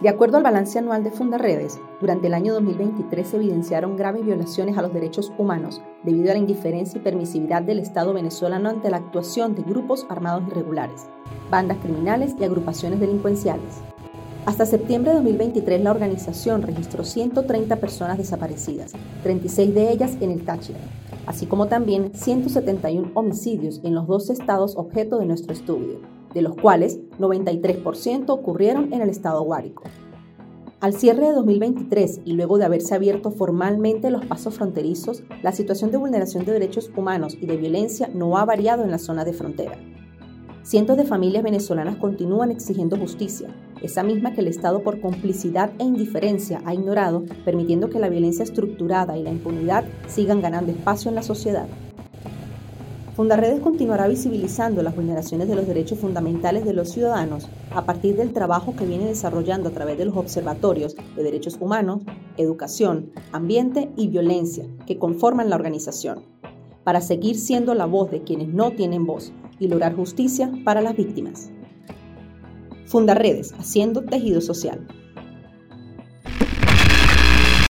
De acuerdo al balance anual de Fundaredes, durante el año 2023 se evidenciaron graves violaciones a los derechos humanos debido a la indiferencia y permisividad del Estado venezolano ante la actuación de grupos armados irregulares, bandas criminales y agrupaciones delincuenciales. Hasta septiembre de 2023 la organización registró 130 personas desaparecidas, 36 de ellas en el Táchira, así como también 171 homicidios en los dos estados objeto de nuestro estudio, de los cuales 93% ocurrieron en el estado Guárico. Al cierre de 2023 y luego de haberse abierto formalmente los pasos fronterizos, la situación de vulneración de derechos humanos y de violencia no ha variado en la zona de frontera. Cientos de familias venezolanas continúan exigiendo justicia, esa misma que el Estado por complicidad e indiferencia ha ignorado, permitiendo que la violencia estructurada y la impunidad sigan ganando espacio en la sociedad. Fundaredes continuará visibilizando las vulneraciones de los derechos fundamentales de los ciudadanos a partir del trabajo que viene desarrollando a través de los observatorios de derechos humanos, educación, ambiente y violencia que conforman la organización, para seguir siendo la voz de quienes no tienen voz y lograr justicia para las víctimas. Fundaredes, haciendo tejido social.